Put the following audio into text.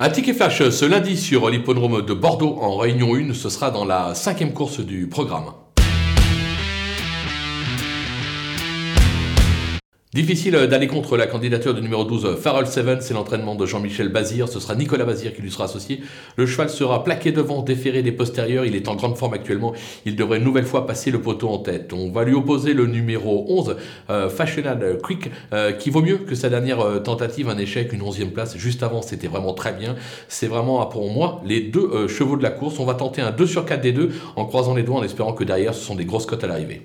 Un ticket flash ce lundi sur l'hippodrome de Bordeaux en Réunion 1, ce sera dans la cinquième course du programme. Difficile d'aller contre la candidature du numéro 12, Farrell Seven, c'est l'entraînement de Jean-Michel Bazir, ce sera Nicolas Bazir qui lui sera associé. Le cheval sera plaqué devant, déféré des postérieurs, il est en grande forme actuellement, il devrait une nouvelle fois passer le poteau en tête. On va lui opposer le numéro 11, euh, Fashionable Quick, euh, qui vaut mieux que sa dernière euh, tentative, un échec, une onzième place. Juste avant, c'était vraiment très bien. C'est vraiment, pour moi, les deux chevaux de la course. On va tenter un 2 sur 4 des deux, en croisant les doigts, en espérant que derrière, ce sont des grosses cotes à l'arrivée.